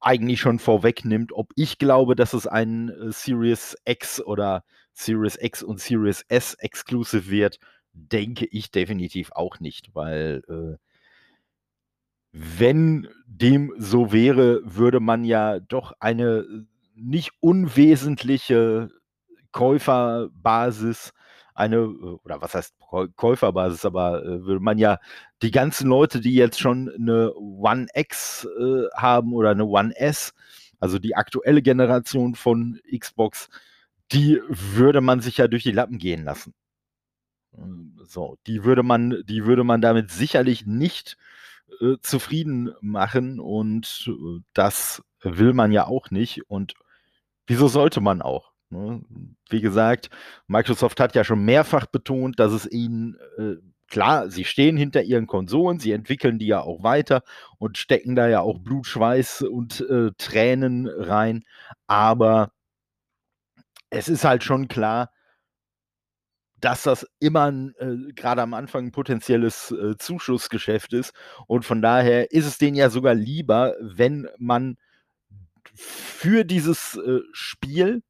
Speaker 1: eigentlich schon vorwegnimmt, ob ich glaube, dass es ein äh, Series X oder Series X und Series S Exclusive wird, denke ich definitiv auch nicht, weil äh, wenn dem so wäre, würde man ja doch eine äh, nicht unwesentliche Käuferbasis eine, äh, oder was heißt Käuferbasis, aber äh, würde man ja die ganzen Leute, die jetzt schon eine One X äh, haben oder eine One S, also die aktuelle Generation von Xbox, die würde man sich ja durch die Lappen gehen lassen. Ähm, so, die würde man, die würde man damit sicherlich nicht äh, zufrieden machen und äh, das will man ja auch nicht und wieso sollte man auch? Ne? Wie gesagt, Microsoft hat ja schon mehrfach betont, dass es ihnen, äh, klar, sie stehen hinter ihren Konsolen, sie entwickeln die ja auch weiter und stecken da ja auch Blut, Schweiß und äh, Tränen rein. Aber es ist halt schon klar, dass das immer äh, gerade am Anfang ein potenzielles äh, Zuschussgeschäft ist. Und von daher ist es denen ja sogar lieber, wenn man für dieses äh, Spiel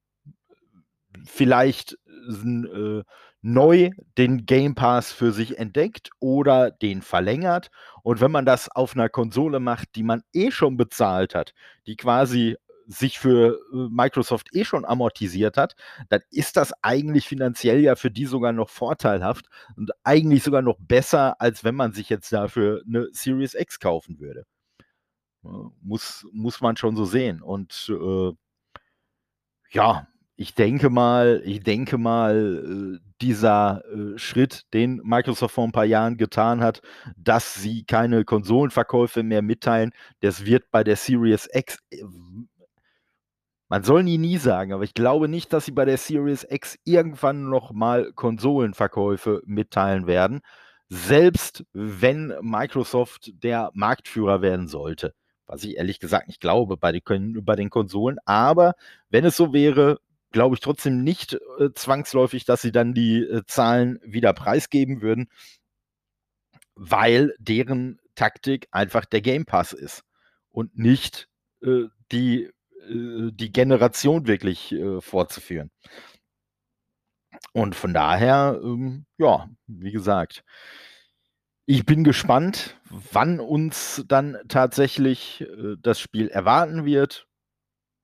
Speaker 1: vielleicht äh, neu den Game Pass für sich entdeckt oder den verlängert. Und wenn man das auf einer Konsole macht, die man eh schon bezahlt hat, die quasi sich für äh, Microsoft eh schon amortisiert hat, dann ist das eigentlich finanziell ja für die sogar noch vorteilhaft und eigentlich sogar noch besser, als wenn man sich jetzt dafür eine Series X kaufen würde. Muss, muss man schon so sehen. Und äh, ja, ich denke mal, ich denke mal, äh, dieser äh, Schritt, den Microsoft vor ein paar Jahren getan hat, dass sie keine Konsolenverkäufe mehr mitteilen, das wird bei der Series X man soll nie nie sagen, aber ich glaube nicht, dass sie bei der Series X irgendwann noch mal Konsolenverkäufe mitteilen werden, selbst wenn Microsoft der Marktführer werden sollte. Was ich ehrlich gesagt nicht glaube bei den, bei den Konsolen. Aber wenn es so wäre, glaube ich trotzdem nicht äh, zwangsläufig, dass sie dann die äh, Zahlen wieder preisgeben würden, weil deren Taktik einfach der Game Pass ist und nicht äh, die die Generation wirklich äh, fortzuführen. Und von daher, ähm, ja, wie gesagt, ich bin gespannt, wann uns dann tatsächlich äh, das Spiel erwarten wird.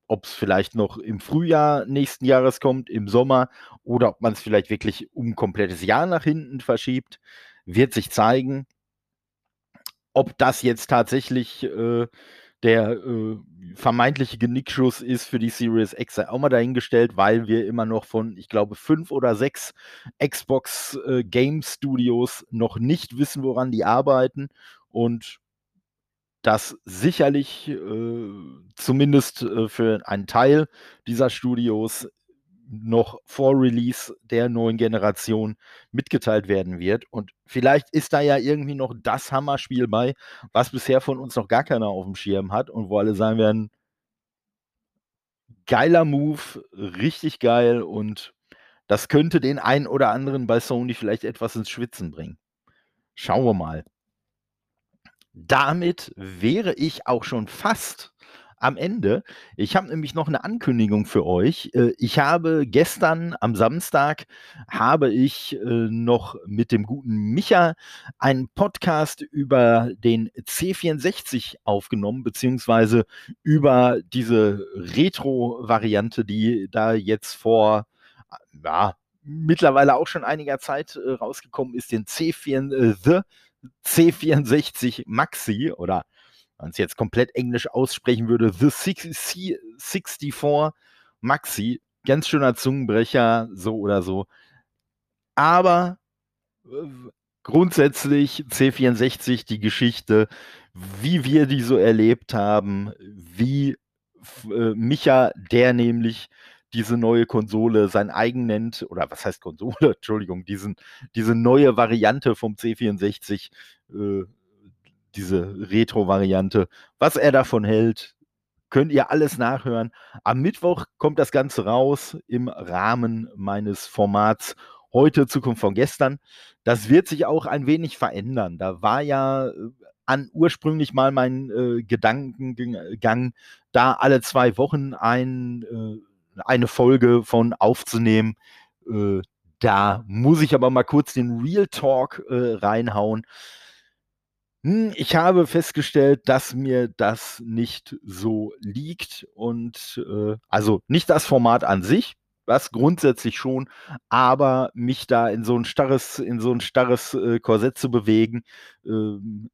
Speaker 1: Ob es vielleicht noch im Frühjahr nächsten Jahres kommt, im Sommer oder ob man es vielleicht wirklich um ein komplettes Jahr nach hinten verschiebt, wird sich zeigen. Ob das jetzt tatsächlich äh, der äh, vermeintliche Genickschuss ist für die Series X, sei auch mal dahingestellt, weil wir immer noch von, ich glaube, fünf oder sechs Xbox äh, Game Studios noch nicht wissen, woran die arbeiten. Und das sicherlich äh, zumindest äh, für einen Teil dieser Studios noch vor Release der neuen Generation mitgeteilt werden wird. Und vielleicht ist da ja irgendwie noch das Hammerspiel bei, was bisher von uns noch gar keiner auf dem Schirm hat und wo alle sagen werden, geiler Move, richtig geil und das könnte den einen oder anderen bei Sony vielleicht etwas ins Schwitzen bringen. Schauen wir mal. Damit wäre ich auch schon fast am Ende. Ich habe nämlich noch eine Ankündigung für euch. Äh, ich habe gestern am Samstag habe ich äh, noch mit dem guten Micha einen Podcast über den C64 aufgenommen, beziehungsweise über diese Retro-Variante, die da jetzt vor ja, mittlerweile auch schon einiger Zeit äh, rausgekommen ist, den C4, äh, The C64 Maxi oder man es jetzt komplett englisch aussprechen würde, The 64 Maxi. Ganz schöner Zungenbrecher, so oder so. Aber äh, grundsätzlich C64 die Geschichte, wie wir die so erlebt haben, wie äh, Micha, der nämlich diese neue Konsole sein eigen nennt, oder was heißt Konsole, Entschuldigung, diesen, diese neue Variante vom C64 äh, diese Retro-Variante. Was er davon hält, könnt ihr alles nachhören. Am Mittwoch kommt das Ganze raus im Rahmen meines Formats heute Zukunft von gestern. Das wird sich auch ein wenig verändern. Da war ja äh, an ursprünglich mal mein äh, Gedankengang, da alle zwei Wochen ein, äh, eine Folge von aufzunehmen. Äh, da muss ich aber mal kurz den Real Talk äh, reinhauen. Hm, ich habe festgestellt, dass mir das nicht so liegt und äh, also nicht das Format an sich, was grundsätzlich schon, aber mich da in so ein starres, in so ein starres äh, Korsett zu bewegen. Ähm,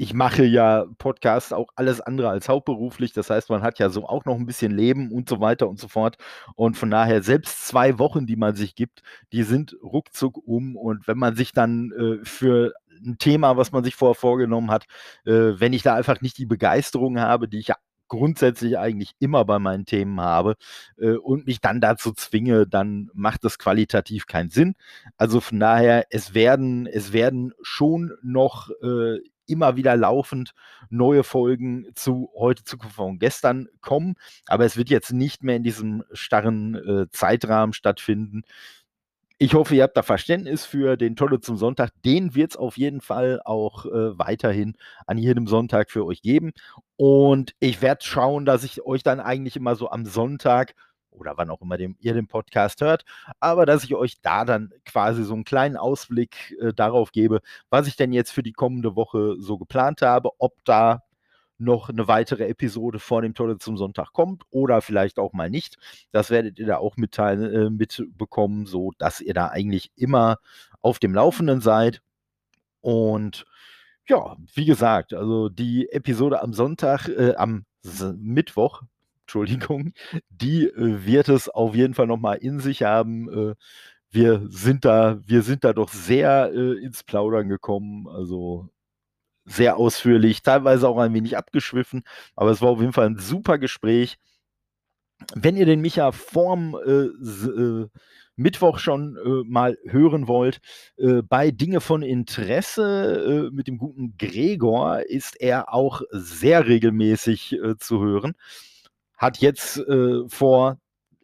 Speaker 1: ich mache ja Podcasts auch alles andere als hauptberuflich. Das heißt, man hat ja so auch noch ein bisschen Leben und so weiter und so fort. Und von daher, selbst zwei Wochen, die man sich gibt, die sind ruckzuck um. Und wenn man sich dann äh, für ein Thema, was man sich vorher vorgenommen hat, äh, wenn ich da einfach nicht die Begeisterung habe, die ich ja grundsätzlich eigentlich immer bei meinen Themen habe äh, und mich dann dazu zwinge, dann macht das qualitativ keinen Sinn. Also von daher, es werden, es werden schon noch äh, immer wieder laufend neue Folgen zu heute, Zukunft von gestern kommen, aber es wird jetzt nicht mehr in diesem starren äh, Zeitrahmen stattfinden, ich hoffe, ihr habt da Verständnis für den Tolle zum Sonntag. Den wird es auf jeden Fall auch äh, weiterhin an jedem Sonntag für euch geben. Und ich werde schauen, dass ich euch dann eigentlich immer so am Sonntag oder wann auch immer dem, ihr den Podcast hört, aber dass ich euch da dann quasi so einen kleinen Ausblick äh, darauf gebe, was ich denn jetzt für die kommende Woche so geplant habe, ob da noch eine weitere Episode vor dem Tode zum Sonntag kommt oder vielleicht auch mal nicht. Das werdet ihr da auch mitteilen, äh, mitbekommen, so dass ihr da eigentlich immer auf dem Laufenden seid. Und ja, wie gesagt, also die Episode am Sonntag, äh, am S Mittwoch, Entschuldigung, die äh, wird es auf jeden Fall nochmal in sich haben. Äh, wir sind da, wir sind da doch sehr äh, ins Plaudern gekommen. Also sehr ausführlich, teilweise auch ein wenig abgeschwiffen, aber es war auf jeden Fall ein super Gespräch. Wenn ihr den Micha vorm äh, äh, Mittwoch schon äh, mal hören wollt, äh, bei Dinge von Interesse äh, mit dem guten Gregor ist er auch sehr regelmäßig äh, zu hören. Hat jetzt vor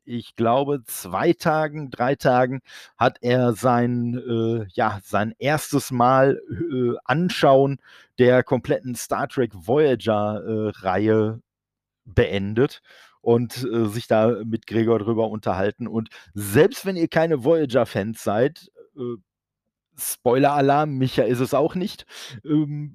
Speaker 1: ich glaube, zwei Tagen, drei Tagen hat er sein, äh, ja, sein erstes Mal äh, Anschauen der kompletten Star Trek Voyager-Reihe äh, beendet und äh, sich da mit Gregor drüber unterhalten. Und selbst wenn ihr keine Voyager-Fans seid, äh, Spoiler-Alarm, Micha ist es auch nicht. Ähm,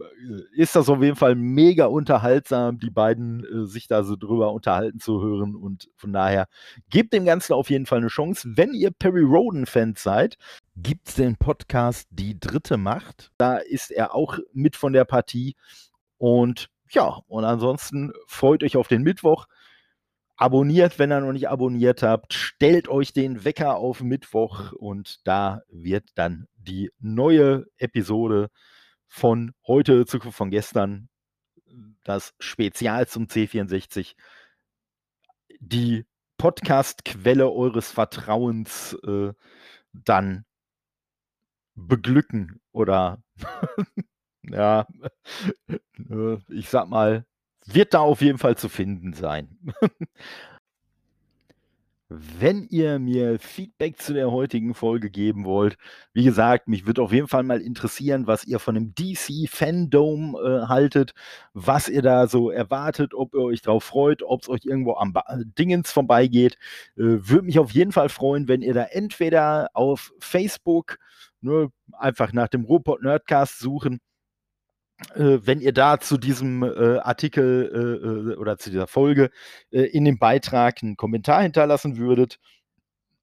Speaker 1: ist das auf jeden Fall mega unterhaltsam, die beiden äh, sich da so drüber unterhalten zu hören. Und von daher gebt dem Ganzen auf jeden Fall eine Chance. Wenn ihr Perry Roden-Fans seid, gibt es den Podcast Die dritte Macht. Da ist er auch mit von der Partie. Und ja, und ansonsten freut euch auf den Mittwoch. Abonniert, wenn ihr noch nicht abonniert habt. Stellt euch den Wecker auf Mittwoch und da wird dann die neue Episode von heute, Zukunft von gestern, das Spezial zum C64, die Podcast-Quelle eures Vertrauens äh, dann beglücken oder ja, äh, ich sag mal, wird da auf jeden Fall zu finden sein. Wenn ihr mir Feedback zu der heutigen Folge geben wollt, wie gesagt, mich würde auf jeden Fall mal interessieren, was ihr von dem DC Fandom äh, haltet, was ihr da so erwartet, ob ihr euch drauf freut, ob es euch irgendwo am ba Dingens vorbeigeht. Äh, würde mich auf jeden Fall freuen, wenn ihr da entweder auf Facebook nur einfach nach dem Robot Nerdcast suchen äh, wenn ihr da zu diesem äh, Artikel äh, äh oder zu dieser Folge äh, in dem Beitrag einen Kommentar hinterlassen würdet.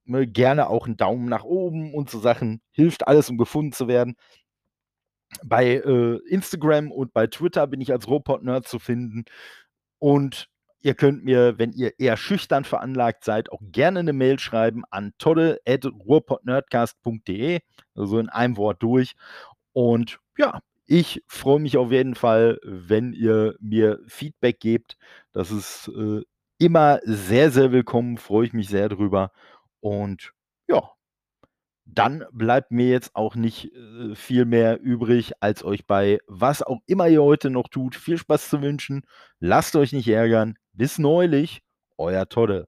Speaker 1: Ne, gerne auch einen Daumen nach oben und so Sachen. Hilft alles, um gefunden zu werden. Bei äh, Instagram und bei Twitter bin ich als Robot-Nerd zu finden. Und ihr könnt mir, wenn ihr eher schüchtern veranlagt seid, auch gerne eine Mail schreiben an todde.ruhrpodnerdcast.de. Also in einem Wort durch. Und ja, ich freue mich auf jeden Fall, wenn ihr mir Feedback gebt. Das ist äh, immer sehr, sehr willkommen. Freue ich mich sehr drüber. Und ja, dann bleibt mir jetzt auch nicht äh, viel mehr übrig, als euch bei was auch immer ihr heute noch tut, viel Spaß zu wünschen. Lasst euch nicht ärgern. Bis neulich, euer Todde.